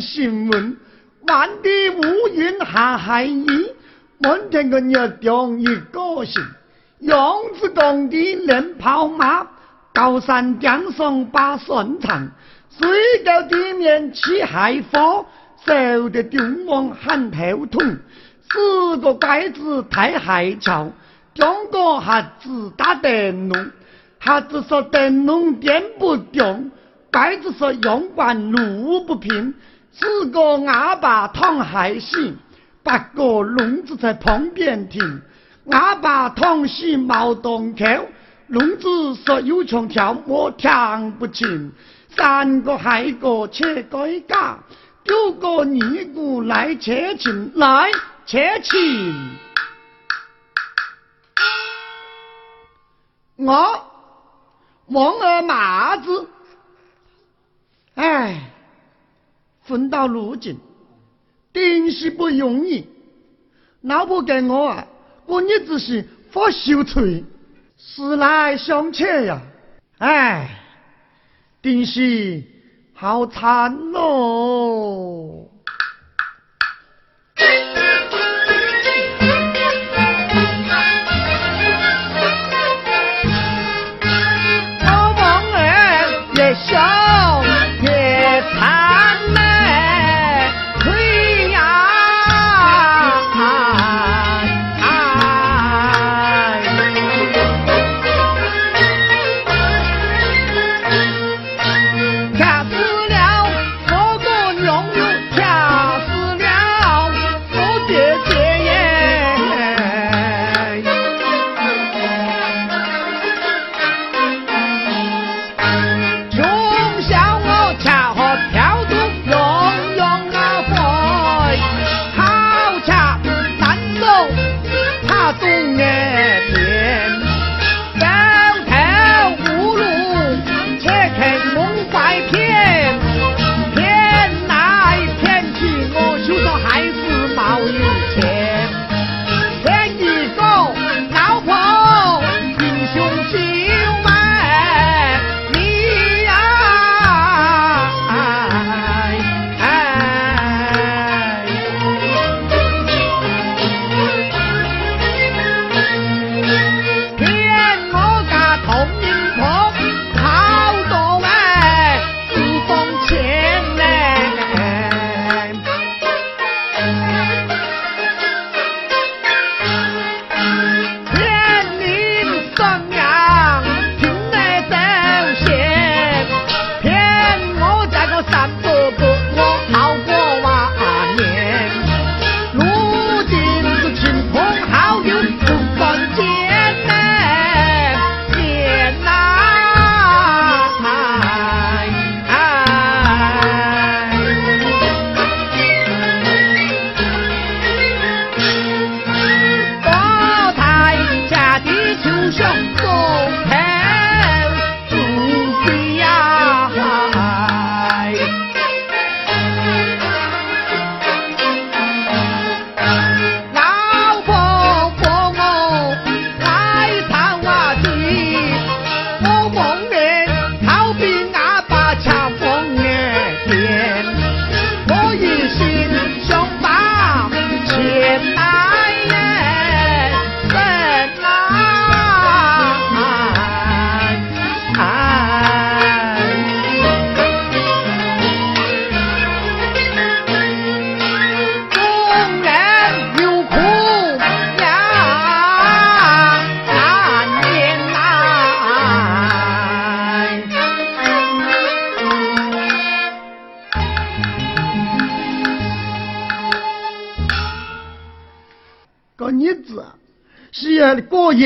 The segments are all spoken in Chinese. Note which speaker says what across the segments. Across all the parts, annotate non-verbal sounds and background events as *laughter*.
Speaker 1: 新闻。万里乌云下海衣，满天个月中一个星。用子工地练跑马，高山顶上把顺长，水到地面起海火，受得丢王喊头痛。四个拐子抬海桥，中国孩子打灯笼，孩子说灯笼点不动，拐子说阳关路不平。四个阿爸躺海死，八个聋子在旁边听。阿爸躺死毛洞口，聋子说有穷跳我听不清。三个害个切改嫁，丢个尼姑来切亲来。切亲，我望儿麻子，哎，混到如今。真是不容易老婆跟我啊过日子是发愁车思来想去呀。哎真是好惨哦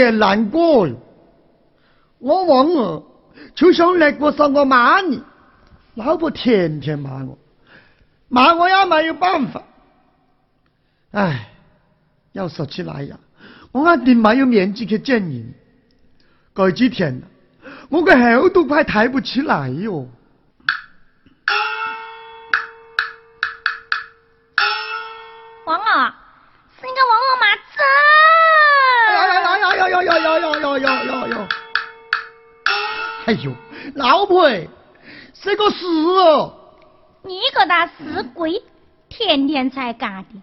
Speaker 1: 也难过哟，我望儿就像来过上个骂你，老婆天天骂我，骂我也没有办法。哎，要说起来呀，我肯定没有面子去见人。这几天，我个后都快抬不起来哟。
Speaker 2: 王儿，是你
Speaker 1: 哎呦，老婆，这个事哦。
Speaker 2: 你个大死鬼，天天在家的，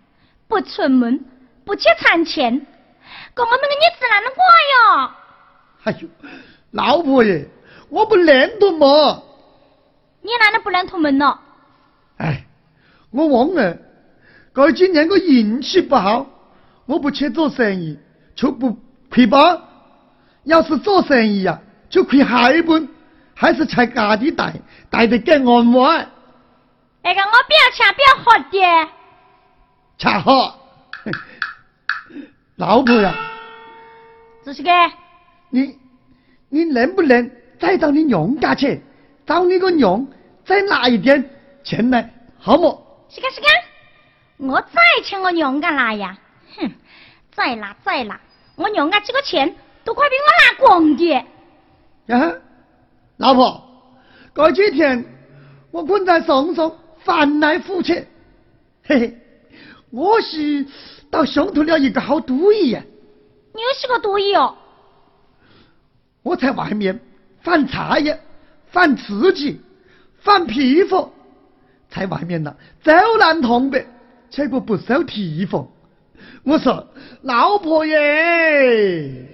Speaker 2: 不出门，不去赚钱，跟我们的日子哪能过哟？
Speaker 1: 哎呦，老婆耶，我不认同嘛。
Speaker 2: 你哪能不认同门呢？
Speaker 1: 哎，我忘了，哥今年我运气不好，我不去做生意，就不亏本。要是做生意呀，就亏害本，还是在家里带，带得更安稳。
Speaker 2: 那个我不要钱，不要喝的。
Speaker 1: 恰好，*laughs* 老婆呀，
Speaker 2: 这是个，
Speaker 1: 你你能不能再到你娘家去，找你个娘再拿一点钱来，好么？
Speaker 2: 是个是个，我再请我娘家拿呀，哼，再拿再拿，我娘家这个钱都快被我拿光的。
Speaker 1: 呀，*laughs* 老婆，这几天我困在床上。翻来覆去，嘿嘿，我是到胸头了一个好主意呀！
Speaker 2: 你又是个主意哦！
Speaker 1: 我在外面放茶叶，放瓷器，放皮肤，在外面呢走南通北，结果不收提防。我说老婆耶！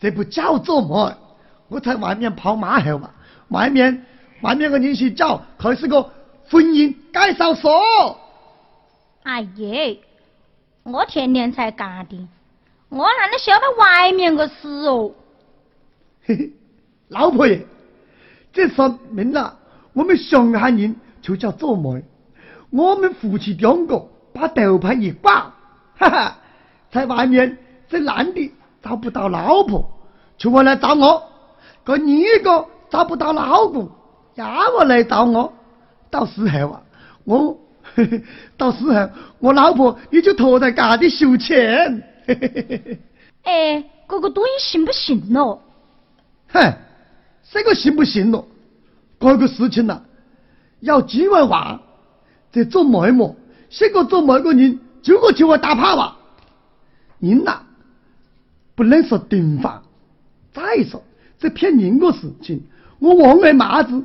Speaker 1: 这不叫做媒？我在外面跑马后嘛，外面外面个人去找，还是个婚姻介绍所。
Speaker 2: 哎耶，我天天在家的，我哪能晓得外面个事哦？
Speaker 1: 嘿嘿，老婆爷，这说明了我们上海人就叫做媒，我们夫妻两个把
Speaker 3: 把头牌一挂，哈哈，在外面这男的找不到老婆，就我来找我；个女的找不到老公，要我来找我。到时候啊，我 *laughs* 到时候我老婆也就拖在家里收钱。*laughs*
Speaker 2: 哎，这个东西行不行咯？
Speaker 3: 哼，这个行不行咯？这个事情呐，要计划话，这做媒么？这个做媒个人，九个就我打怕吧？人呐，不能说定法。再说这骗人的事情，我王二麻子，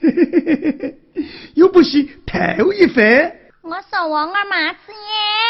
Speaker 3: *laughs* 又不是头一回。
Speaker 2: 我说王二麻子耶。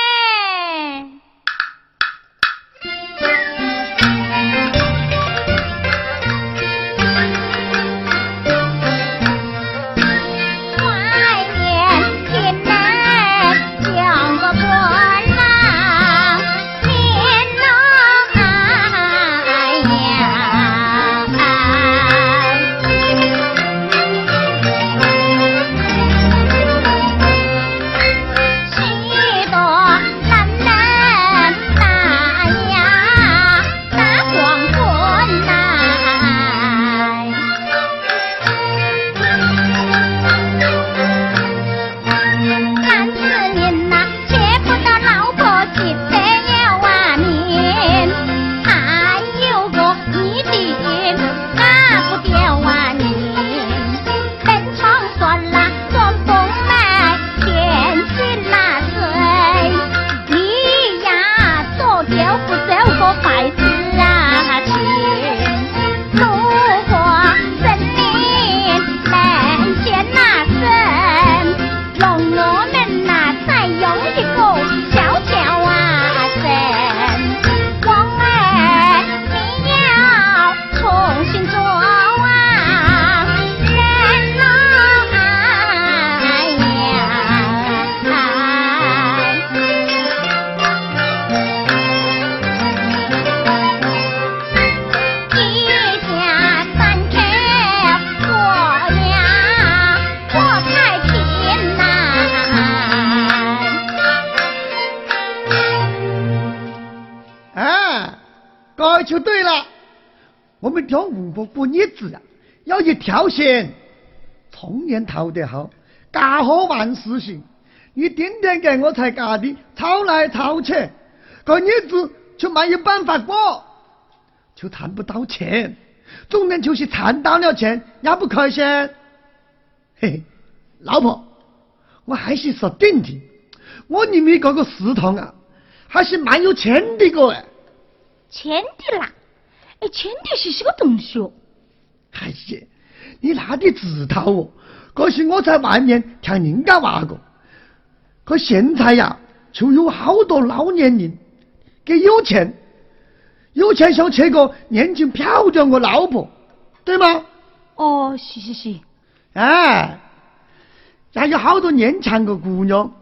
Speaker 3: 条线，从年逃得好，家和万事兴。你天天给我才干的吵来吵去，个日子就没有办法过，就赚不到钱。重点就是赚到了钱也不开心。嘿嘿，老婆，我还是说定的，我你们这个食堂啊，还是蛮有钱的个哎。
Speaker 2: 钱的啦，哎，钱的是什么东西哦？
Speaker 3: 哎呀！你哪里知道哦？可是我在外面听人家话过，可现在呀，就有好多老年人给有钱，有钱想娶个年轻漂亮的老婆，对吗？
Speaker 2: 哦，是是是。
Speaker 3: 哎，还有好多年轻的姑娘，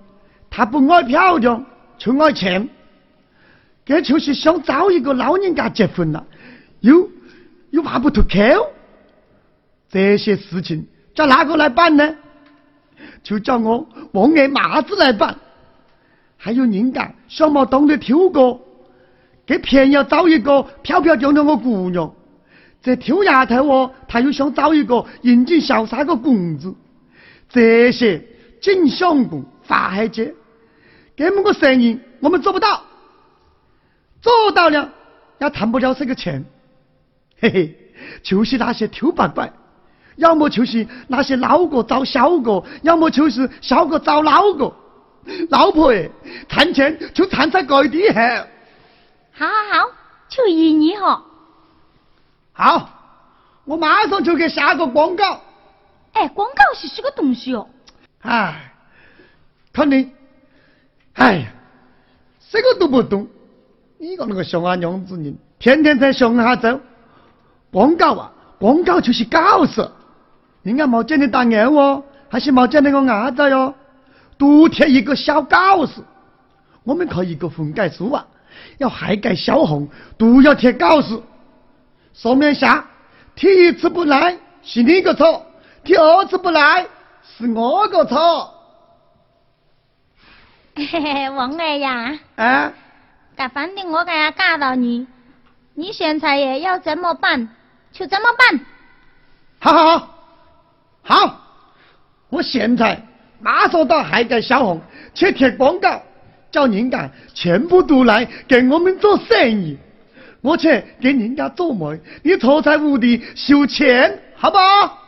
Speaker 3: 她不爱漂亮，就爱钱，这就是想找一个老人家结婚了，又又话不脱口。这些事情叫哪个来办呢？就叫我王爷麻子来办。还有人家小毛懂得挑歌，给偏要找一个漂漂亮亮的姑娘。这挑丫头哦，他又想找一个英俊潇洒的公子。这些景象宫、法海街，这么个生意我们做不到，做到了也谈不了这个钱。嘿嘿，就是那些挑八怪。要么就是那些老哥找小哥，要么就是小哥找老哥。老婆哎，谈钱就谈在这地哈。
Speaker 2: 好好好，就依你哈。
Speaker 3: 好，我马上就给下个广告。
Speaker 2: 哎，广告是什么东西哦？
Speaker 3: 哎，看你。哎呀，这个都不懂。你个那个熊啊娘子人，天天在熊下走。广告啊，广告就是搞事。人家冇见你打眼哦，还是冇见你个伢子哟？独贴一个小告示，我们可一个婚改书啊，要还盖小红，都要贴告示。说明下，第一次不来是你个错，第二次不来是我个错。
Speaker 4: 嘿嘿，王二呀，
Speaker 3: 啊，
Speaker 4: 噶反正我给他嫁到你，你现在也要怎么办就怎么办。
Speaker 3: 好好好，好，我现在马上到海街小红去贴广告，叫人家全部都来给我们做生意。我去给人家做媒，你坐在屋里收钱，好不好？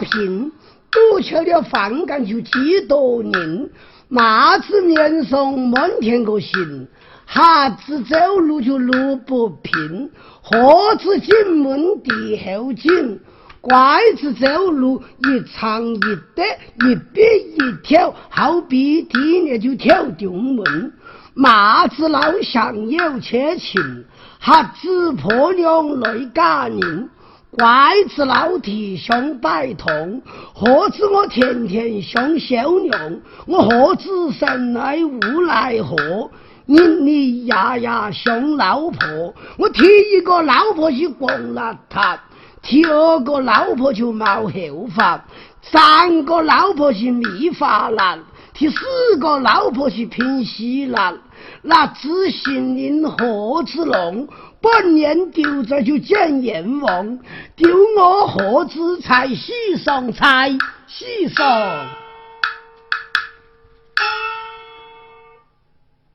Speaker 5: 平，赌球的饭干就几多人，麻子面上满天个星，瞎子走路就路不平，盒子进门地后进，拐子走路一长一短，一笔一挑，好比地里就跳丢门。麻子老乡有钱情，瞎子婆娘来嫁人。拐子老弟胸百痛，何止我天天相小娘？我何止生来无奈何？因你呀呀相老婆，我提一个老婆去光邋遢，提二个老婆就冒后发，三个老婆去蜜发难，提四个老婆去拼西难。那知心人何子龙？本年丢着就见阎王，丢我何子才喜上才喜上？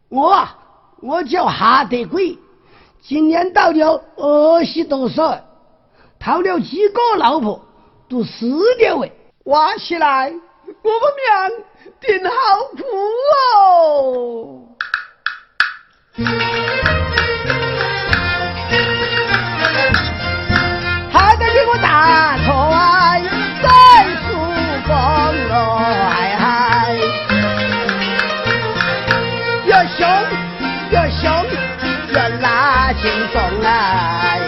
Speaker 5: 我我叫哈德贵，今年到了二十多岁，讨了几个老婆，都四点位，挖起来我们俩定好苦哦。得给我大块再曙光咯，嗨嗨，越凶越凶越拉轻松来，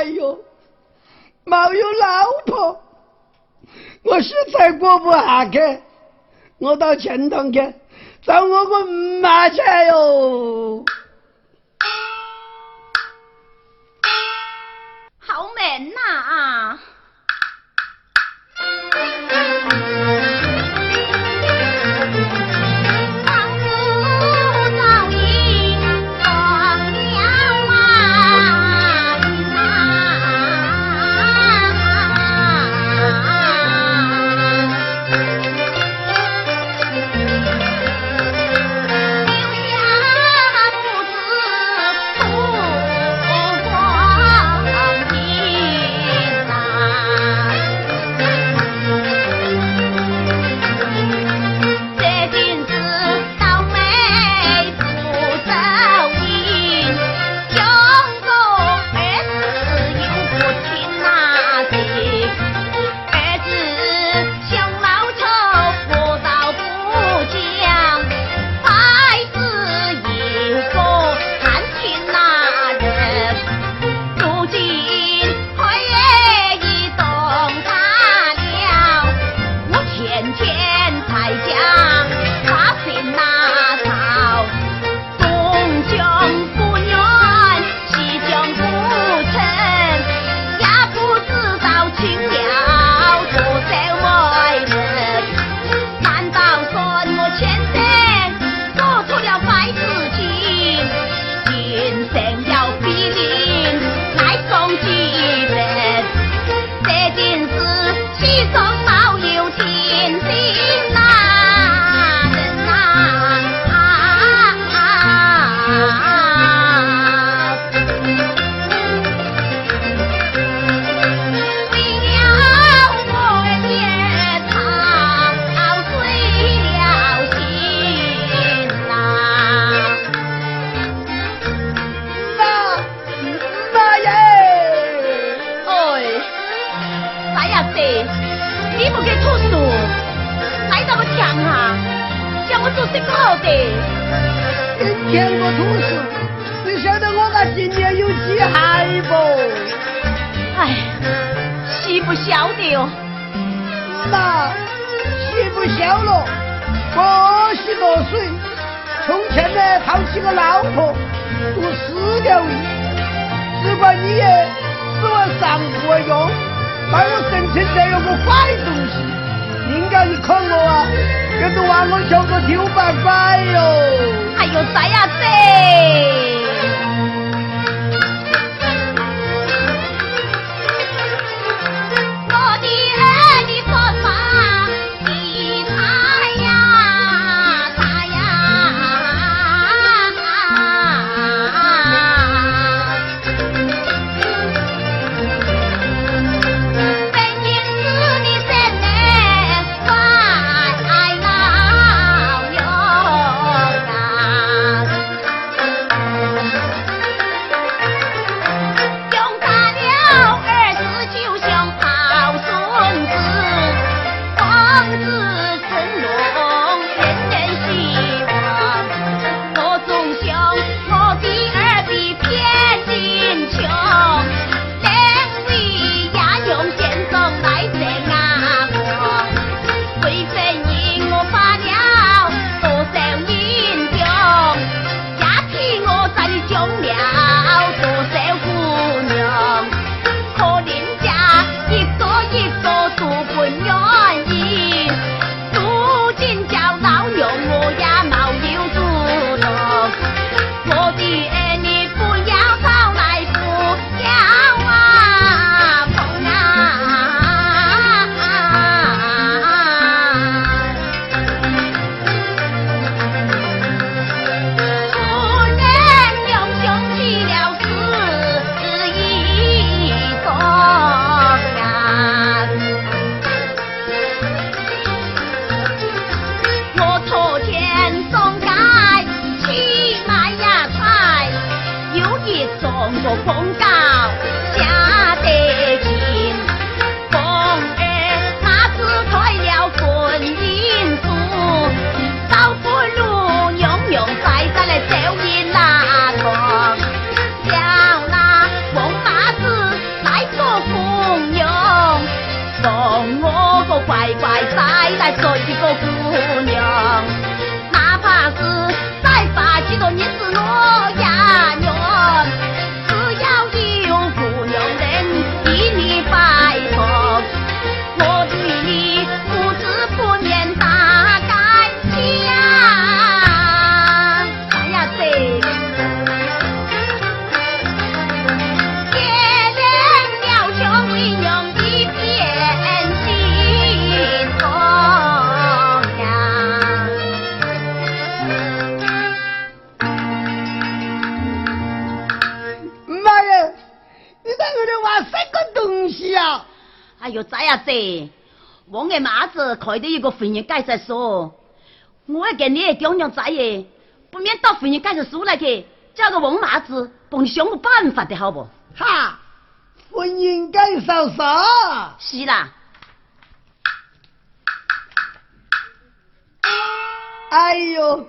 Speaker 5: 哎呦，没有老婆，我实在过不下去，我到钱塘去找我个妈去哟。
Speaker 4: 好闷呐啊！妈
Speaker 5: 子开的一个婚姻介绍所，我要跟你的爹娘在耶，不免到婚姻介绍所来去，叫个王麻子帮你想个办法的好不？
Speaker 4: 哈，婚姻介绍所。
Speaker 5: 是啦，
Speaker 4: 哎呦，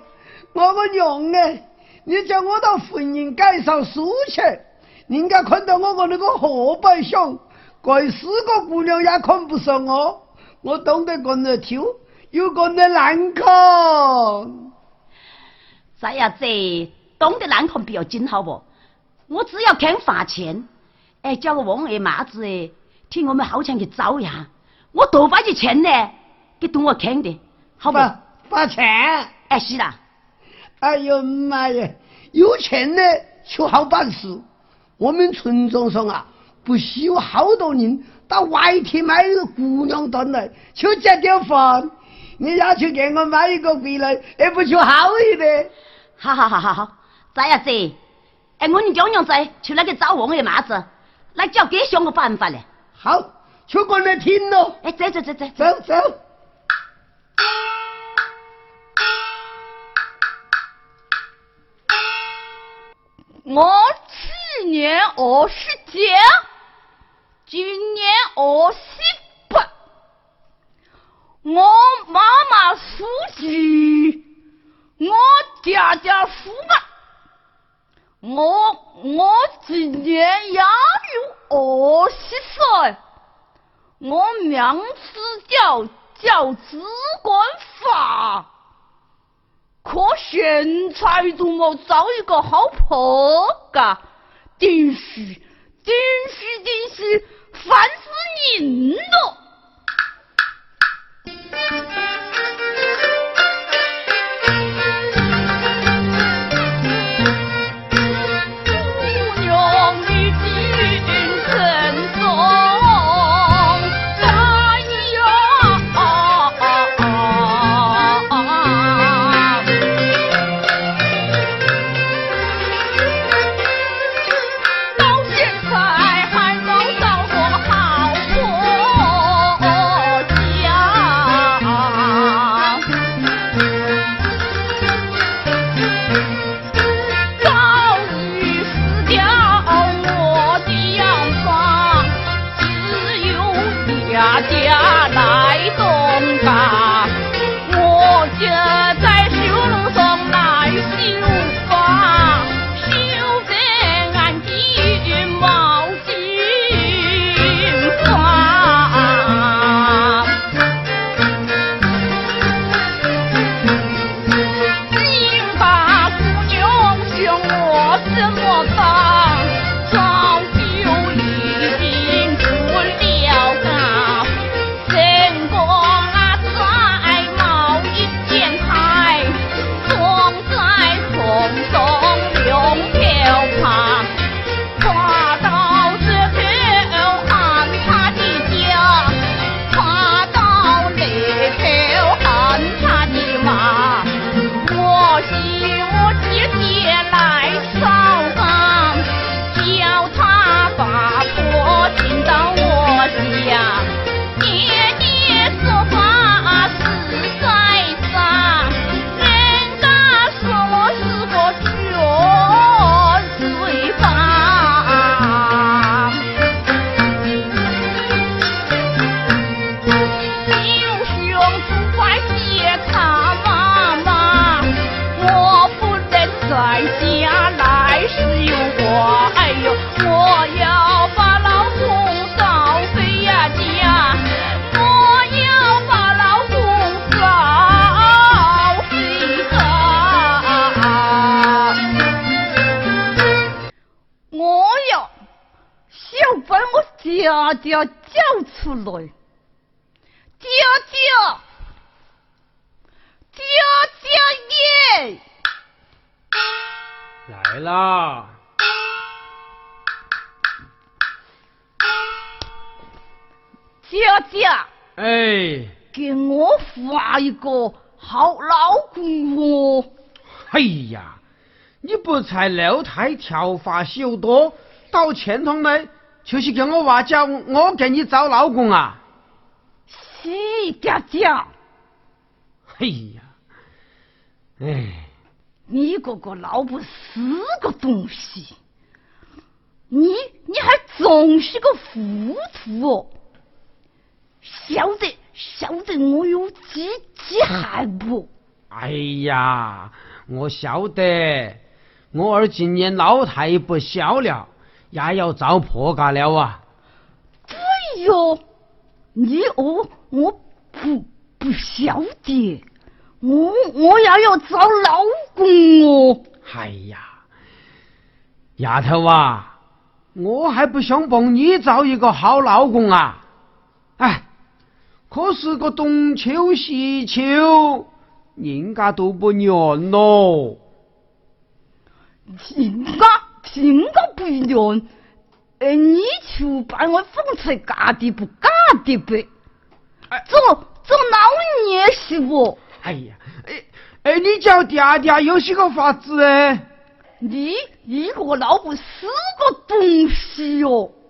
Speaker 4: 我个娘哎！你叫我到婚姻介绍所去，人家看到我个那个河北乡，该四个姑娘也看不上我，我懂得跟着跳，又跟着难看。
Speaker 5: 咋呀子？懂得难看不要紧好不？我只要肯花钱，哎，叫个王二麻子哎，替我们好强去找呀，我多把些钱呢，给懂我看的，好不？
Speaker 4: 发发钱。
Speaker 5: 哎，是啦。
Speaker 4: 哎呦妈呀，有钱呢就好办事。我们村庄上啊，不需有好多人到外地买一个姑娘端来，就这点饭。你要去给我买一个回来，也不就好一点？
Speaker 5: 好好好好好，这样子，哎，我们娘娘子去那个找王二麻子，来叫给想个办法嘞。
Speaker 4: 好，就跟着听喽。
Speaker 5: 哎，走走走走，
Speaker 4: 走走。
Speaker 6: 我去年二十九，今年二十八。我妈妈书记，我家家父啊，我我今年也有二十岁，我名字叫叫资管法，可现在都没找一个好婆噶，定是定是定是烦死人了。家家叫出来。姐姐，姐姐耶！
Speaker 1: 来啦！
Speaker 6: 姐姐，
Speaker 1: 哎，
Speaker 6: 给我画一个好老公哦！
Speaker 1: 哎呀，你不才六胎条发修多，到前头来就是给我娃叫我给你找老公啊！
Speaker 6: 是佳佳，
Speaker 1: 哎呀，哎，
Speaker 6: 你个个老婆是个东西，你你还总是个糊涂哦！晓得晓得我有几几害不？
Speaker 1: 哎呀，我晓得，我儿今年老太不小了，也要找婆家了啊！
Speaker 6: 对哟，你我，我不不晓得，我我也要找老公哦。
Speaker 1: 哎呀，丫头啊，我还不想帮你找一个好老公啊！哎，可是个冬秋西秋，人家都不愿咯。
Speaker 6: 人家人家不一样，哎，你就把我放在家的不嘎的呗？
Speaker 1: 哎
Speaker 6: 做做老年媳妇，
Speaker 1: 哎呀，哎哎，你叫爹爹有些个法子哎？
Speaker 6: 你你这个老婆是个东西哟、呀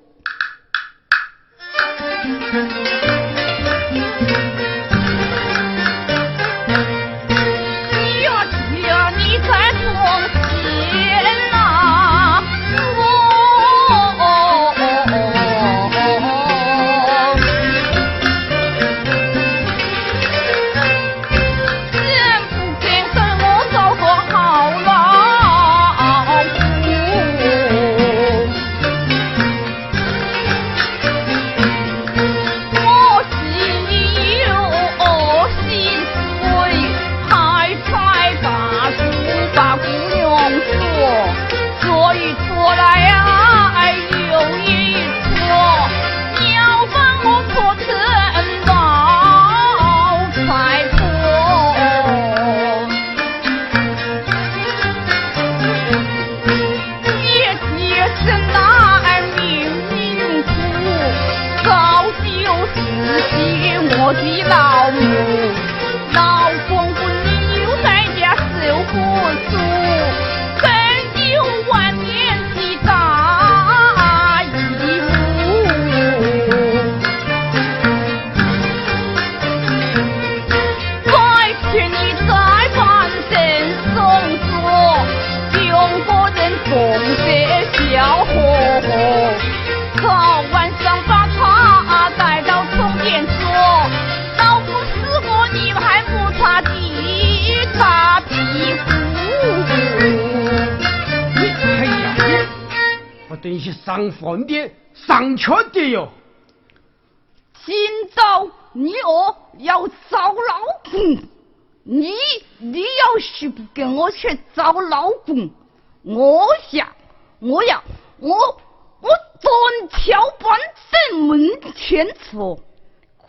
Speaker 6: 门前坐，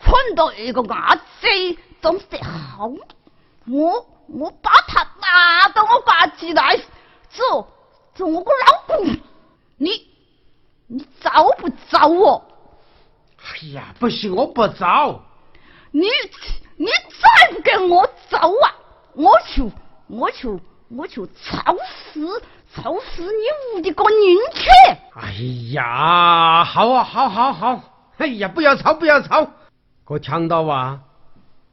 Speaker 6: 看到一个阿贼总是好，我我把他拿到我家起来，做做我个老公，你你找不找我？
Speaker 1: 哎呀，不行，我不找。
Speaker 6: 你你再不跟我走啊，我就我就我就操死操死你屋的个人去！
Speaker 1: 哎呀，好啊，好好好，哎呀，不要吵，不要吵。我听到啊，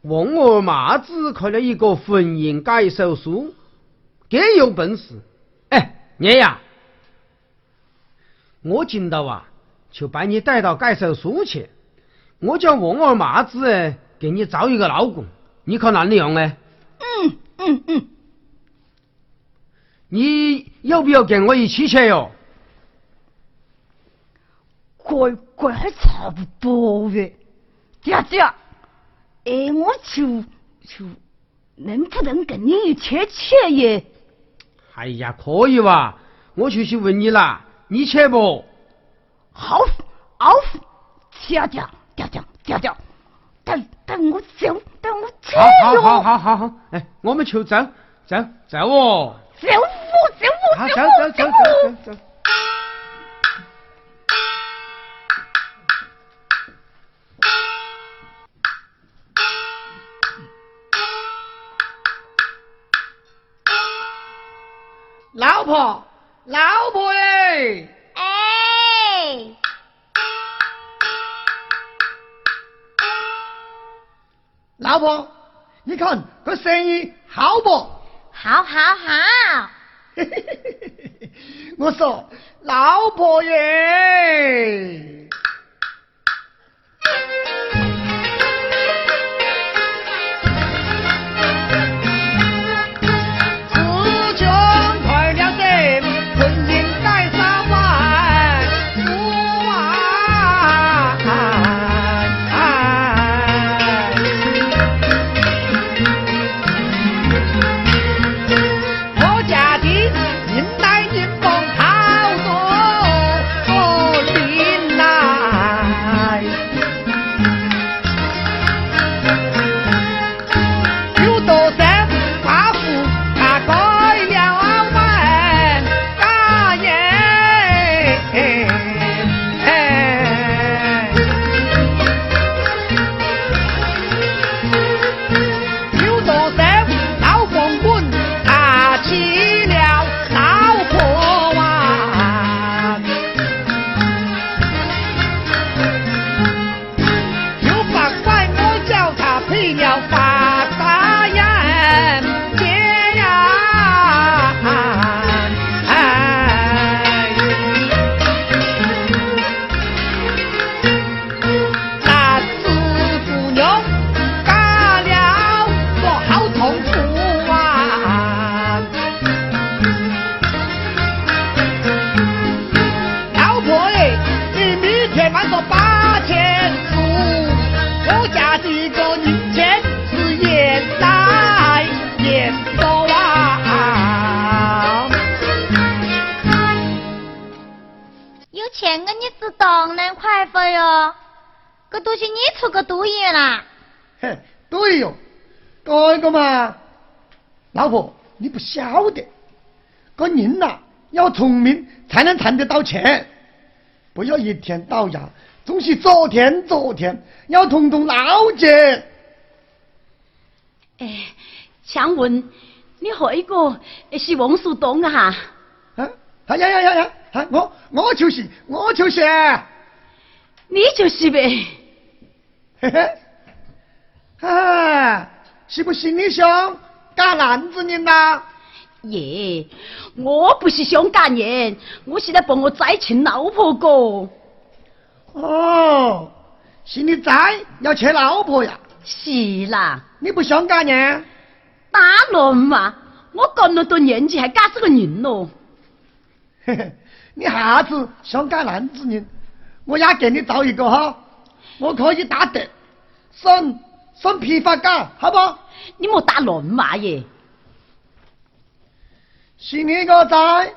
Speaker 1: 王二麻子开了一个婚姻改手书，更有本事。哎，爷呀，我今到啊。就把你带到改手书去，我叫王二麻子哎，给你找一个老公，你看哪里样呢？
Speaker 6: 嗯嗯嗯，
Speaker 1: 你要不要跟我一起去哟？
Speaker 6: 乖乖还差不多呗，姐姐，哎，我就就能不能跟你一起去耶？
Speaker 1: 哎呀，可以哇！我就去问你啦，你去不？
Speaker 6: 好，好，姐姐，姐姐，姐姐，等等我走，等我走
Speaker 1: 哟！好好好好好，哎，我们就走，走走哦！
Speaker 6: 走我，走我，
Speaker 1: 走走走走走
Speaker 3: 老婆，老婆哎！老婆，你看这生意好不？
Speaker 2: 好，好，好。*laughs*
Speaker 3: 我说，老婆耶。钱，不要一天到晚总是昨天昨天，要动动脑筋。
Speaker 4: 哎，想问你何个是王树东啊？
Speaker 3: 啊，呀呀呀呀，啊，我我就是，我就是，
Speaker 4: 你就是呗。
Speaker 3: 嘿嘿，啊。是不是你想干男子人呐？
Speaker 4: 耶，我不是想干人，我是在帮我再请老婆哥。
Speaker 3: 哦，是你再要娶老婆呀？
Speaker 4: 是啦。
Speaker 3: 你不想干人？
Speaker 4: 当然嘛，我干了多年纪还干这个人咯。
Speaker 3: 嘿嘿，你下次想干男子人，我也给你找一个哈，我可以打的，省省批发价，好不？
Speaker 4: 你莫打乱骂耶！
Speaker 3: 是你个仔，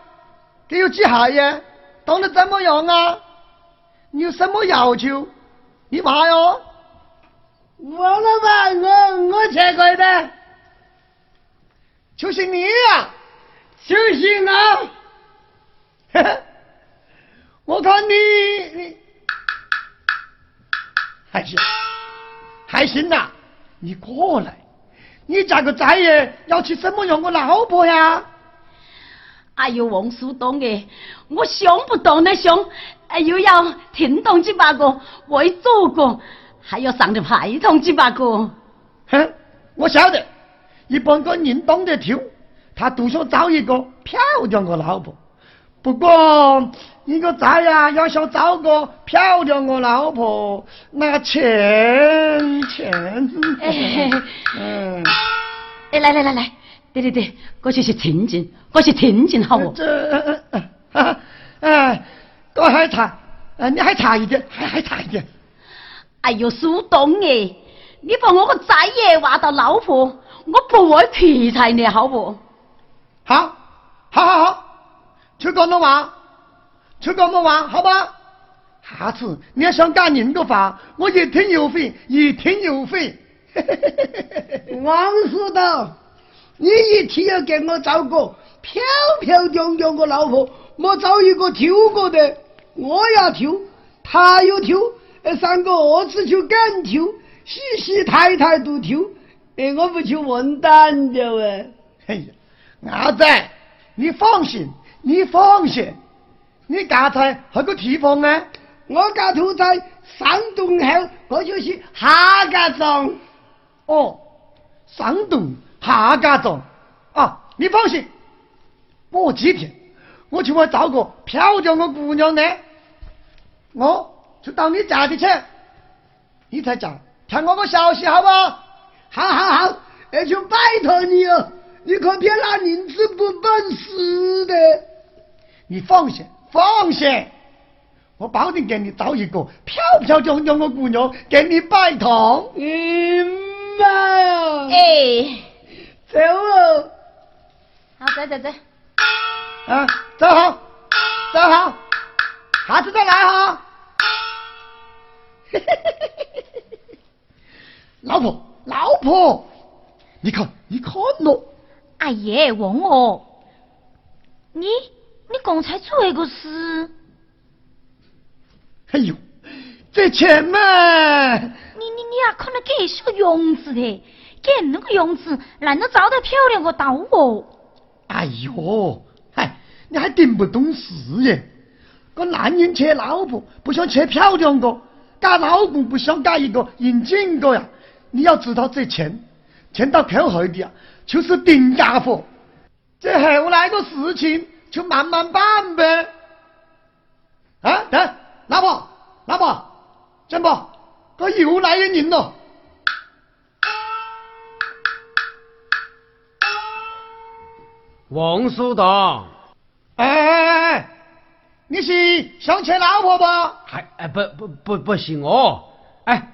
Speaker 3: 给有几下耶？当得怎么样啊？你有什么要求？你骂哟！
Speaker 5: 我老板，我我切过的，
Speaker 3: 就是你呀、
Speaker 5: 就是我。
Speaker 3: 嘿嘿，我看你你还行，还行呐、你过来，你这个仔爷要娶什么样我老婆呀？
Speaker 4: 哎呦，王苏东哎，我想不动的想，哎又要听懂几把个，会做个，还要上的派通几把个。
Speaker 3: 哼，我晓得，一般个人懂得挑，他都想找一个漂亮的老婆。不过，一个仔呀，要想找个漂亮的老婆，那钱钱，
Speaker 4: 哎
Speaker 3: 嗯，
Speaker 4: 哎，来来来来，对对对，过去去听听，过去听听好不？
Speaker 3: 这，呃哎，都还差，呃，你还差一点，还还差一点。
Speaker 4: 哎呦，苏东哎，你把我个仔爷挖到老婆，我不会劈柴你好不？
Speaker 3: 好，好好好，就这么玩，就这么玩，好吧？下次你要想干人的话，我一听有费，一听有费。
Speaker 5: 王书道，你一天要给我找个漂漂亮亮的老婆，莫找一个挑过的，我要挑，他又挑，呃，三个儿子就敢挑，喜喜太太都挑，哎，我不就完蛋了哎。
Speaker 3: 哎呀，阿仔，你放心，你放心，你刚才那个地方呢？
Speaker 5: 我家住在山东后，我就是下家庄。
Speaker 3: 哦，山东下家庄啊，你放心，我几天我就会找个漂亮的姑娘呢，我就到你家里去，你才讲听我个消息好不好？
Speaker 5: 好好好，那就拜托你了，你可别拿银子不办事的。
Speaker 3: 你放心，放心，我保证给你找一个漂漂亮亮的姑娘给你拜堂。
Speaker 5: 嗯妈呀！
Speaker 4: 哎，
Speaker 5: 走哦。
Speaker 4: 好，走走走。
Speaker 3: 啊，走好，走好，下次再来哈。*laughs* 老婆，老婆，你看，你看咯，
Speaker 2: 哎爷，问我，你你刚才做那个事，
Speaker 3: 哎呦，这钱嘛，
Speaker 2: 你你你也可能给是个样子的，给那个样子，难道找到漂亮个刀哦？
Speaker 3: 哎呦，嗨，你还顶不懂事耶？个男人娶老婆不想娶漂亮个，嫁老公不想嫁一个应景个呀？你要知道这钱，钱到口后的呀，就是定家伙。这后来个事情就慢慢办呗。啊，等，老婆，老婆，真不，这又来人了。
Speaker 1: 王叔东，
Speaker 3: 哎哎哎哎，你是想娶老婆不？
Speaker 1: 还哎不不不不是我，哎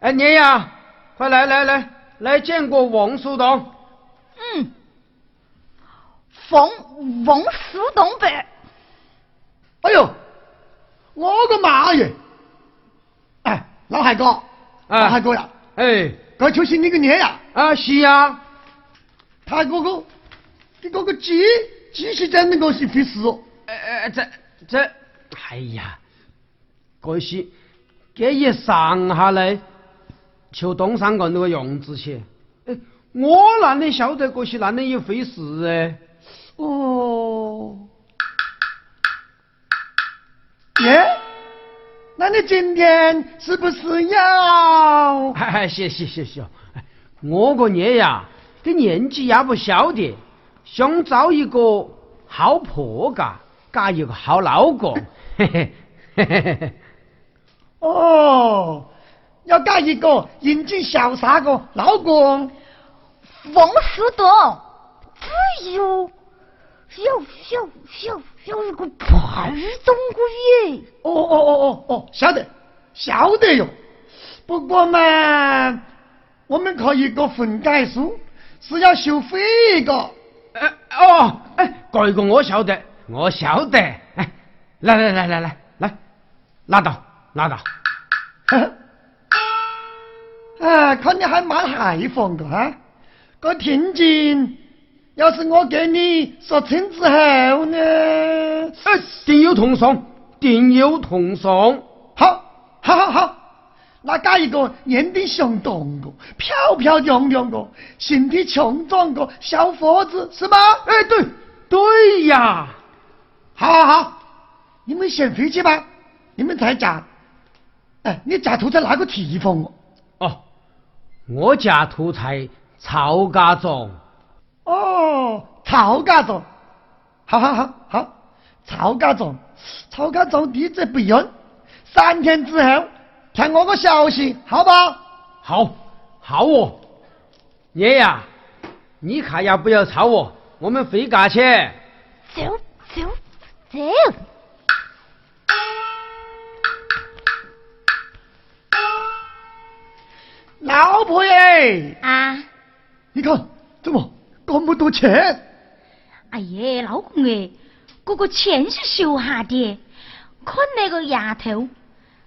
Speaker 1: 哎娘呀，快来来来来见过王叔东。
Speaker 2: 嗯，冯冯苏东北，
Speaker 3: 哎呦，我个妈耶！哎，老海哥，
Speaker 1: 哎
Speaker 3: 老海哥呀，
Speaker 1: 哎
Speaker 3: 这就是你个娘呀！
Speaker 1: 啊是呀，
Speaker 3: 他哥哥，你哥哥鸡鸡是真那个是费事哦。
Speaker 1: 哎哎这这，哎呀，这是这一上下来就东山个那个样子去。哎，我哪里晓得这些哪里一回事哎？
Speaker 3: 哦，耶，那你今天是不是要？
Speaker 1: 哎哎，谢谢谢谢。哎我个爷呀，这年纪也不小的，想找一个好婆家，嫁一个好老公。嘿嘿嘿嘿嘿嘿。
Speaker 3: 哦，要嫁一个英俊潇洒的老公。
Speaker 2: 冯苏东，只有咻咻咻咻，一个盘中个耶！
Speaker 3: 哦哦哦哦哦，晓得，晓得哟。不过嘛，我们可以个分改书，是要收费的。
Speaker 1: 呃哦，哎，这个我晓得，我晓得。哎，来来来来来来，拿到拿到。
Speaker 3: 啊，看你还蛮害防的哈。个听见，要是我给你说清之后呢？
Speaker 1: 哎，定有同送，定有同送。
Speaker 3: 好，好，好，好。那加一个年龄相当个、漂漂亮亮个、身体强壮个小伙子，是吗？
Speaker 1: 哎，对，对呀。
Speaker 3: 好，好，好，你们先回去吧。你们在家，哎，你家住在哪个地方哦？
Speaker 1: 哦，我家住在曹家庄。
Speaker 3: 哦，曹家庄。好好好好，曹家庄，曹家庄地址不远，三天之后。传我个消息，好不？
Speaker 1: 好，好好哦。爷呀，你看要不要吵我？我们回家去。
Speaker 2: 走走走。
Speaker 3: 老婆耶！
Speaker 2: 啊？
Speaker 3: 你看，怎么这么多钱？
Speaker 2: 哎呀，老公哎，这个钱是绣下的，看那个丫头。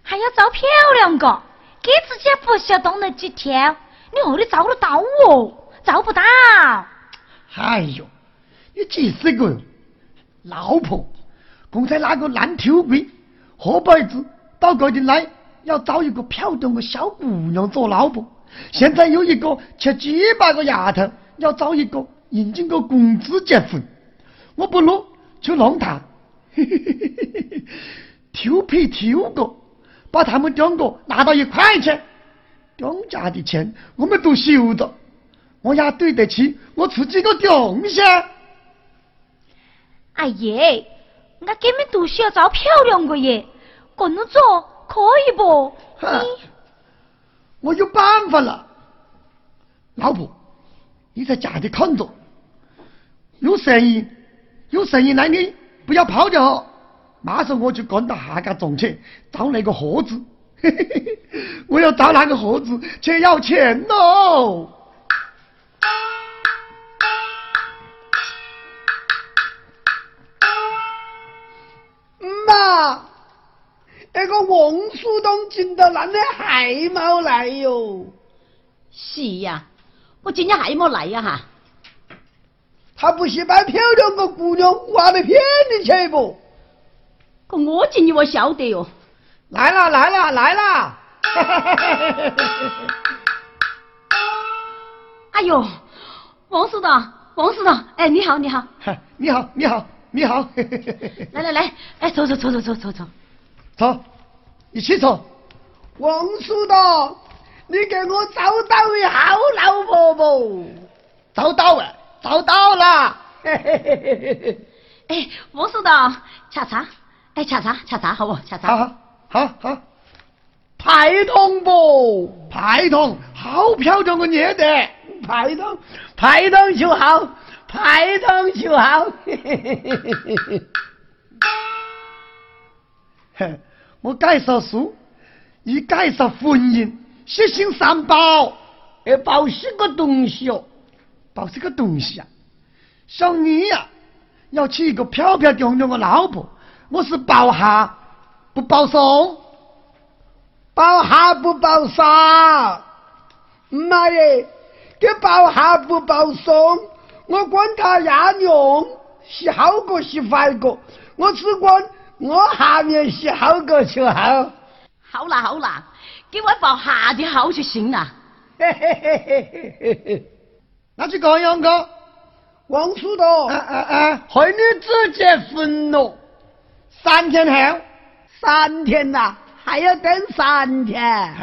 Speaker 2: 还要找漂亮个，给自己不晓动了几天，你何里找得到哦？找不到。
Speaker 3: 哎呦，你几十个老婆，刚才那个烂头皮、河摆子到这里来，要找一个漂亮的小姑娘做老婆。现在有一个缺几百个丫头，要找一个应尽个工资结婚。我不如去弄他嘿嘿嘿嘿嘿嘿，*laughs* 挑皮挑个。把他们两个拿到一块去，两家的钱我们都收着，我也对得起我自己个东西。
Speaker 2: 哎耶，我根本都需要找漂亮个耶，这么做可以不？
Speaker 3: 我有办法了，老婆，你在家里看着，有生意，有生意来你不要跑就好。马上我就赶到下家庄去找那个盒子，*laughs* 我要找那个盒子去要钱喽。
Speaker 5: 妈，那个王书东进到那里还没来哟？
Speaker 4: 是呀，我今天还没来呀哈。
Speaker 5: 他不是把漂亮个姑娘挂到骗你去不？
Speaker 4: 可我今你我晓得哟，
Speaker 3: 来了来了来了！*laughs*
Speaker 4: 哎呦，王师长，王师长，哎，你好 *laughs* 你好，
Speaker 3: 你好你好你好！*laughs*
Speaker 4: 来来来，哎，坐坐坐坐坐坐坐，
Speaker 3: 走，一起坐。
Speaker 5: 王书长，你给我找到位好老婆不？
Speaker 3: 找到了，找到了。
Speaker 4: 哎，王书长，恰茶。哎，吃茶，吃茶，好不？吃茶，
Speaker 3: 好好好，
Speaker 5: 派通不？
Speaker 3: 派通，好漂亮个女的，
Speaker 5: 派通，派通就好，派通就好。
Speaker 3: 嘿，*laughs* 我介绍书，你介绍婚姻，写信三宝，
Speaker 5: 要报什个东西哦？
Speaker 3: 报什个东西啊？像你呀，要娶一个漂漂亮亮的老婆。我是包哈不包送，
Speaker 5: 包哈不包送，妈耶，给包哈不包送，我管他丫娘是好个是坏个，我只管我下面是好个就好。
Speaker 4: 好啦好啦，给我包下的好就行了。
Speaker 5: 嘿嘿嘿嘿嘿嘿，
Speaker 3: 那就这样个，
Speaker 5: 王叔的，
Speaker 3: 啊啊啊，
Speaker 5: 和你直接分了。
Speaker 3: 三天后，
Speaker 5: 三天呐，还要等三天。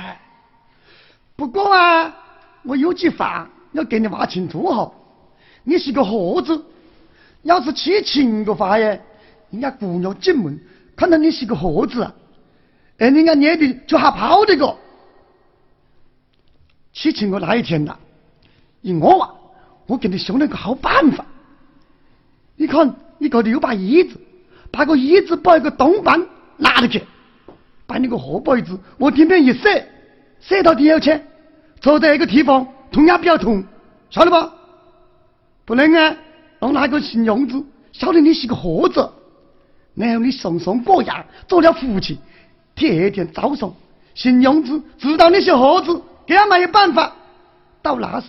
Speaker 3: 不过啊，我有句话要跟你话清楚哈。你是个盒子，要是去亲的话呀，人家姑娘进门看到你是个盒子，哎，人家捏的就吓跑的个。去亲的那一天呐，一我啊，我给你想了个好办法。你看。你高头有把椅子，把个椅子把一个东板拿着去，把那个后背子往地面一塞，塞到地下去，坐在一个地方，痛也不要痛，晓得不？不能啊，让那个新娘子晓得你是个货子，然后你送送果样，做了福气。第二天早上，新娘子知道你是货子，给他没有办法。到那时，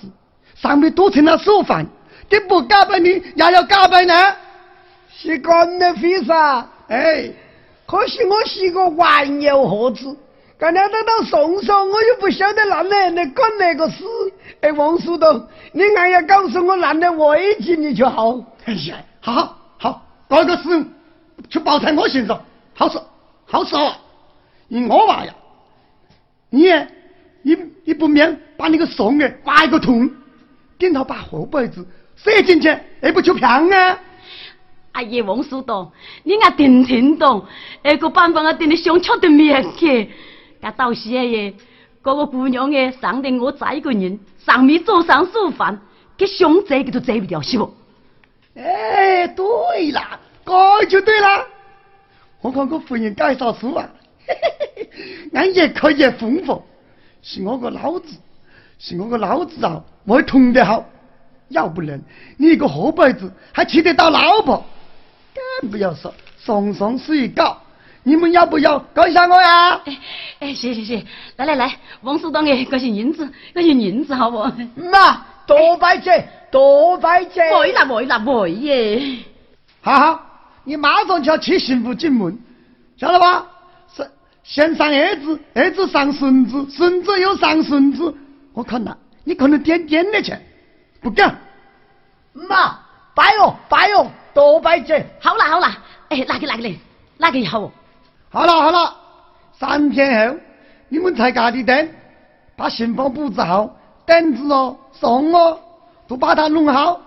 Speaker 3: 上面都成了熟饭，你不告白你，也要告白呢。
Speaker 5: 是个的非噻，
Speaker 3: 哎，
Speaker 5: 可惜我洗个玩有盒子，刚才等到送送，我又不晓得哪来来干那个事。哎，王叔东，你硬要告诉我难得位置，你就好。
Speaker 3: 哎呀，好好，这个事去报在我身上，好说好说。你我话呀，你你你不免把那个送给挖一个洞，顶头把后背子塞进去，哎不就平啊？
Speaker 4: 阿爷王叔栋，你阿定听懂？那个办法啊定的想出的面去。噶到时阿爷，嗰个姑娘诶，上得我再一个人，上面做上书房，佮想这个都做不了，是不？
Speaker 3: 哎，对啦，该就对啦。我看个夫人介绍书啊，俺越看越丰富，是我个老子，是我个老子啊，我通得好。要不然，你一个后辈子还娶得到老婆？更不要说送送水糕，你们要不要搞一下我呀？
Speaker 4: 哎哎，行行行，来来来，王书东哎，这些银子，这些银子好不？
Speaker 5: 妈，多拜谢，多拜谢。
Speaker 4: 会啦会啦会耶！
Speaker 3: 好好，你马上就要去幸福进门，晓得吧？是先上儿子，儿子上孙子，孙子又上孙子。我看呐，你可能点点的去，不干。
Speaker 5: 妈，拜哟拜哟，多拜谢。
Speaker 4: 好啦好啦，哎，哪个哪个嘞？哪个好？
Speaker 3: 好了好了，三天后你们才家的灯，把信封布置好，凳子哦、送哦，都把它弄好。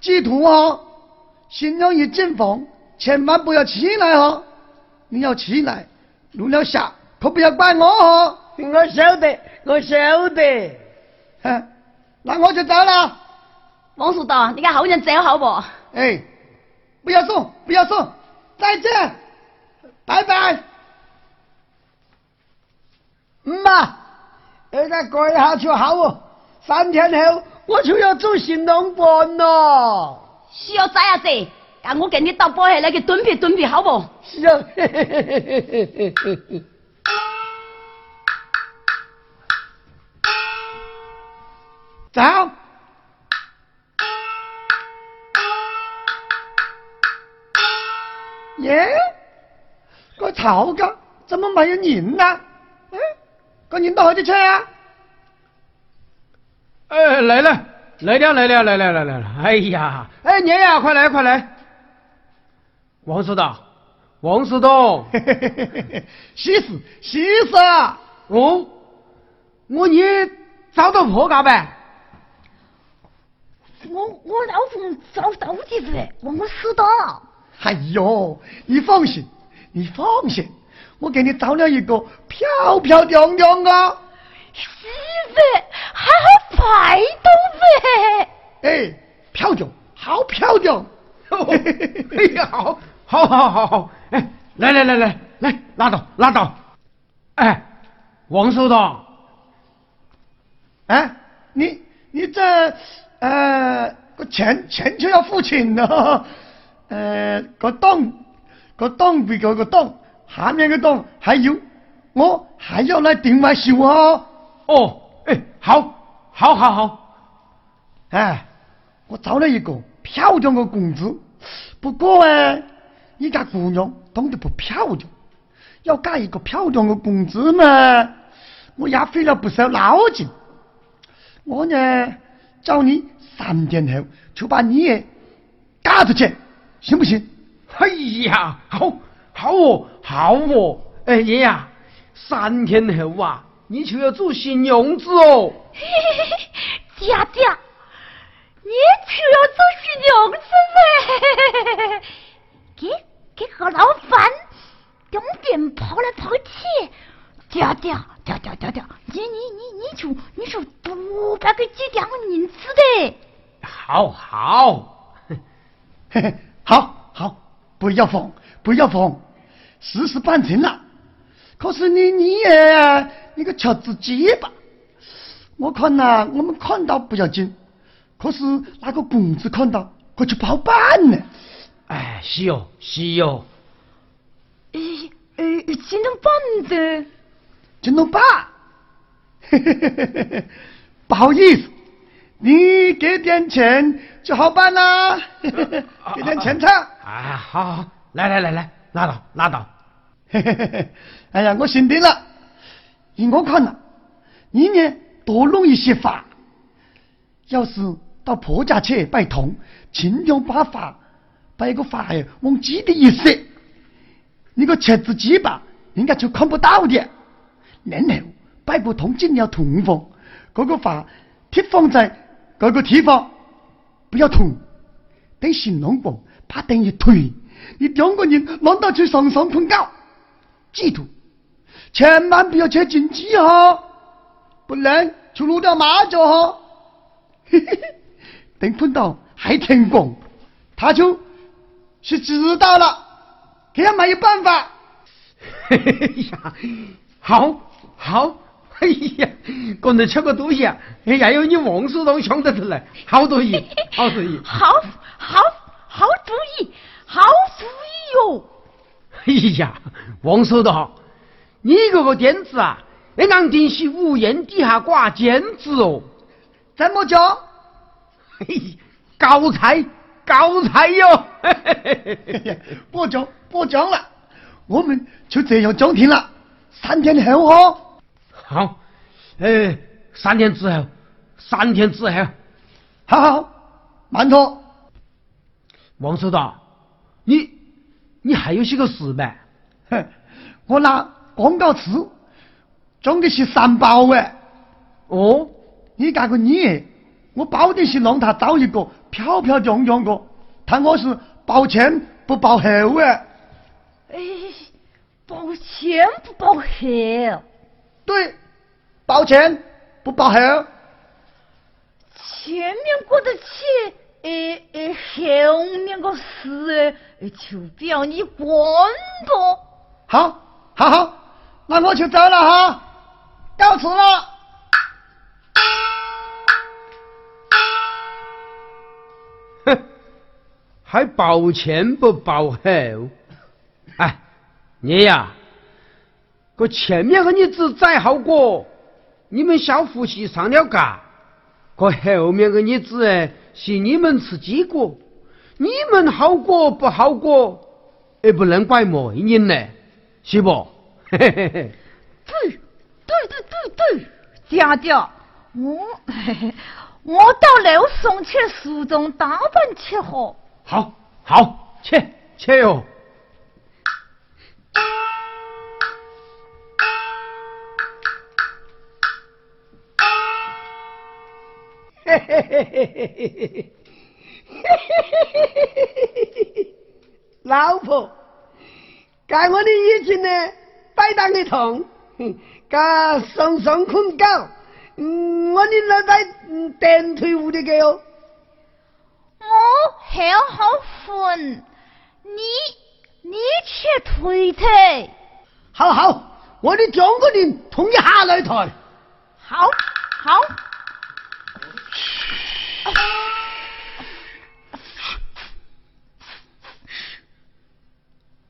Speaker 3: 记住哦，新娘一进房，千万不要起来哦，你要起来，录了下，可不要怪我哦。
Speaker 5: 我晓得，我晓得。
Speaker 3: 哼，那我就走了。
Speaker 4: 王叔道，你个后人走好不？
Speaker 3: 哎，不要送，不要送，再见，拜拜。
Speaker 5: 妈，哎家过一下就好哦，三天后我就要走新郎班了。
Speaker 4: 小崽子，让我给你到保安那个准备准备，好不？
Speaker 5: 是啊。*laughs*
Speaker 3: 走。耶，个曹哥怎么没有人呢？嗯，个人到何里去啊？
Speaker 1: 哎，来了，来了，来了，来了，来了，来了！哎呀，哎，你呀，快来，快来！王师道，王书东，
Speaker 3: 喜事，喜事！
Speaker 1: 哦，我你找到婆家呗？
Speaker 2: 我我老公找到的不？我我死的。
Speaker 3: 哎呦，你放心，你放心，我给你找了一个漂漂亮亮啊！
Speaker 2: 媳妇，还好快动呗！
Speaker 3: 哎，漂亮，好漂亮！
Speaker 1: 哎呀，好，好，好，好，好！哎，来来来来来，拉倒拉倒！哎，王书东，
Speaker 3: 哎，你你这呃，个钱钱就要付清了，呃，个档个档比个个档，下面个档还有，我还要来另外修哦！
Speaker 1: 哦，哎，好，好，好，好！
Speaker 3: 哎，我找了一个漂亮的公子，不过哎，你家姑娘长得不漂亮，要嫁一个漂亮的公子嘛，我也费了不少脑筋。我呢，找你三天后就把你也嫁出去，行不行？
Speaker 1: 哎呀，好，好哦，好哦！哎爷呀，三天后啊，你就要做新娘子哦。
Speaker 2: 爹爹，你就要做新娘子呗？给给何老板用鞭跑来跑去，爹爹爹爹爹爹，你你你你就你就多把给几两银子的。
Speaker 1: 好好，
Speaker 3: 嘿嘿，好好，不要慌，不要慌，事事办成了。可是你你也你个吃子鸡吧？我看呐、我们看到不要紧，可是那个公子看到，可就不好办呢。
Speaker 1: 哎，是哟是哟，
Speaker 6: 呃呃，怎能办的？
Speaker 3: 怎么办？*laughs* 不好意思，你给点钱就好办啦。*laughs* 给点钱唱。
Speaker 1: 啊，好好，来来来来，拿到拿到。*laughs*
Speaker 3: 哎呀，我心定了。依我看呐、你呢多弄一些法，要是到婆家去拜堂，尽量把法把一个法哎往鸡的一塞，你个茄子鸡吧，人家就看不到的。然后拜不通尽量通风，这个法贴放在这个地方，不要通。等新郎官把灯一推，你两个人忙到去上上困觉。记住，千万不要去进鸡哈，不然就露掉马脚哈。嘿嘿嘿，等碰到还成功，他就是知道了，这样没有办法。
Speaker 1: 嘿嘿嘿呀，好，好，哎呀，刚才吃个东西啊，哎呀，有你王叔东想得出来，好主意，*laughs* 好主意。
Speaker 6: 好，好，好主意，好主意哟！
Speaker 1: 哎呀，王书东，你这个点子啊，那俺定是屋檐底下挂尖子哦。
Speaker 3: 怎么讲？
Speaker 1: 嘿，高才，高才哟！嘿嘿嘿嘿嘿
Speaker 3: 不讲不讲了，我们就这样讲停了。三天后哦，
Speaker 1: 好，呃，三天之后，三天之后，
Speaker 3: 好好，慢着。
Speaker 1: 王书东，你你还有些个事呗？
Speaker 3: 哼，我拿广告词装的是三包哎，
Speaker 1: 哦，
Speaker 3: 你干个你，我保定是让他找一个漂漂亮亮的，他我是包前不包后哎，
Speaker 6: 哎，包前不包后，
Speaker 3: 对，包前不包后，
Speaker 6: 前面过得去，呃呃，后面个事哎，就不要你管不？
Speaker 3: 好，好好，那我就走了哈，告辞了。
Speaker 1: 哼，还保前不保后？哎，你呀，个前面个日子再好过，你们小夫妻上了嘎；可后面个日子哎，是你们吃鸡过，你们好过不好过，也不能怪媒人呢，是不？嘿嘿嘿嘿。
Speaker 6: 对，对对对对，家家，我 *laughs* 我到楼上去书中打扮去好。
Speaker 1: 好，好，去去哟。
Speaker 5: 嘿嘿嘿嘿嘿嘿嘿，老婆，该我的意见呢，摆当一通，噶上上困觉，嗯，我的老在嗯电腿屋的个哟，
Speaker 6: 我好好分，你你去推推，
Speaker 5: 好好，我的中国人同一下来台，
Speaker 6: 好，好。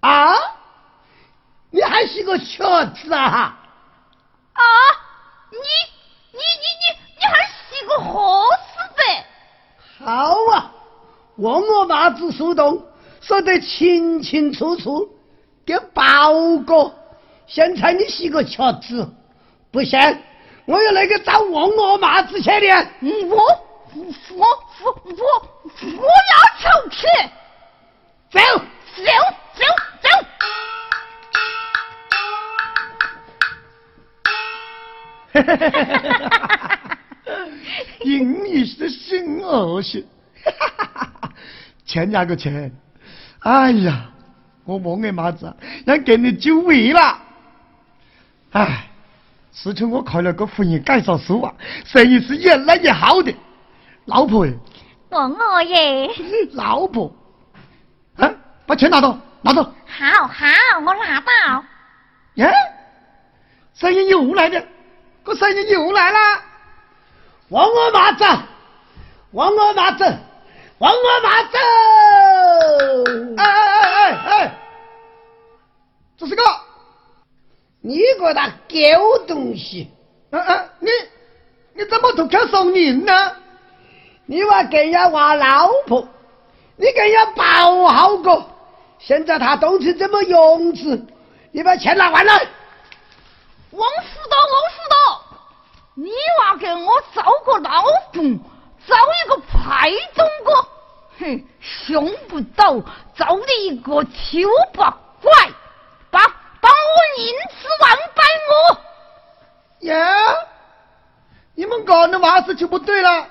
Speaker 5: 啊，你还是个瘸子啊！
Speaker 6: 啊，你你你你你还是个活死呗？
Speaker 5: 好啊，问我麻子树洞说得清清楚楚，给包哥。现在你是个瘸子，不行，我要那个找问我麻子去的。
Speaker 6: 嗯我我我我我要出去，
Speaker 5: 走，
Speaker 6: 走走走。
Speaker 3: 英语 *laughs* 是真恶心，*laughs* 钱呀个钱，哎呀，我望个妈子要给你久违了，哎，自从我看了个婚姻介绍书啊，生意是越来越好的，老婆，
Speaker 2: 我我耶，
Speaker 3: 老婆，把钱拿到，拿到。
Speaker 2: 好好，我拿到。
Speaker 3: 耶，声音又来了，个声音又来了。
Speaker 5: 往我马子，往我马子，往我马子。
Speaker 3: 哎哎哎哎哎，这是个，
Speaker 5: 你个大狗东西！
Speaker 3: 嗯嗯，你你怎么都敢送人呢？
Speaker 5: 你娃给人家话老婆，你给人家报好过，现在他都成这么样子，你把钱拿完来。
Speaker 6: 王师道，王师道，你娃给我找个老公，找一个派中哥，哼，想不到找的一个秋八怪，把把我银子万败我。
Speaker 3: 呀，你们干的话事就不对了。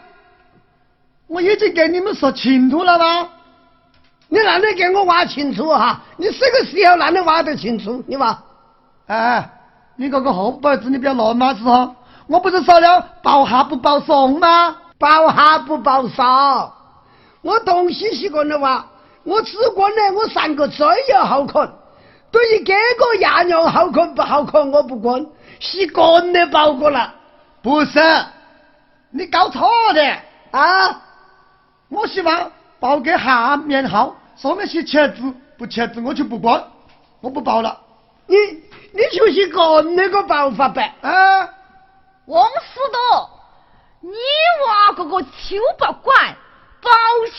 Speaker 3: 我已经给你们说清楚了吗？
Speaker 5: 你哪能给我挖清楚哈？你这个时候哪能挖得清楚？你挖？
Speaker 3: 哎，你这个红包子，你不要乱码子哈！我不是说了包下不包送吗？
Speaker 5: 包下不报上。我东西是个的话，我只管呢，我三个最要好看。对于这个鸭娘好看不好看，我不管，是干的包过了。
Speaker 3: 不是，你搞错的
Speaker 5: 啊！
Speaker 3: 我希望报给下面好，上面写签字，不签字我就不管，我不报了。
Speaker 5: 你你就是干那个报法呗？
Speaker 3: 啊，
Speaker 6: 王师道，你娃这个秋八怪，报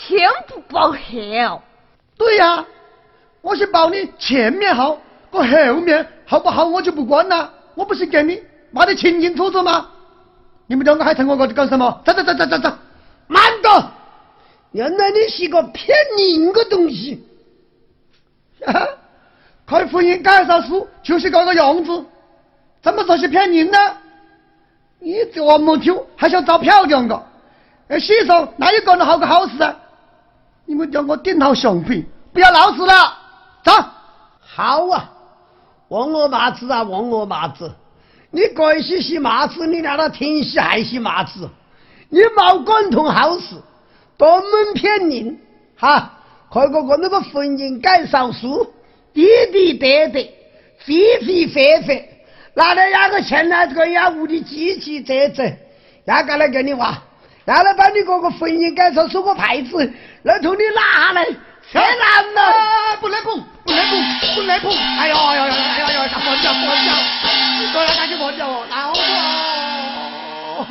Speaker 6: 前不报后。
Speaker 3: 对呀，我是报你前面好，我后面好不好我就不管了。我不是给你骂得清清楚楚吗？你们两个还趁我这里干什么？走走走走走走，
Speaker 5: 慢着！原来你是个骗人的东西，*laughs*
Speaker 3: 开婚姻介绍书就是这个样子，怎么说是骗人呢？你这么久还想找漂亮的？哎，洗手那也干得好个好事啊！你们叫我顶好橡皮，不要闹事了，走。
Speaker 5: 好啊，望我麻子啊，望我麻子！你该是是麻子，你让他听洗还洗麻子？你冇贯通好事。专门骗人，哈！快哥哥那个婚姻介绍书，滴滴答答，飞飞飞飞，拿来压个钱来，这个压屋里叽叽喳喳，压过来给你挖，压来把你哥哥婚姻介绍书个牌子，来从你拿来，天呐
Speaker 3: 不能碰不能碰不能碰。哎呀哎呀哎呀哎呀不能叫不能叫狗日的还是不能叫哦老哦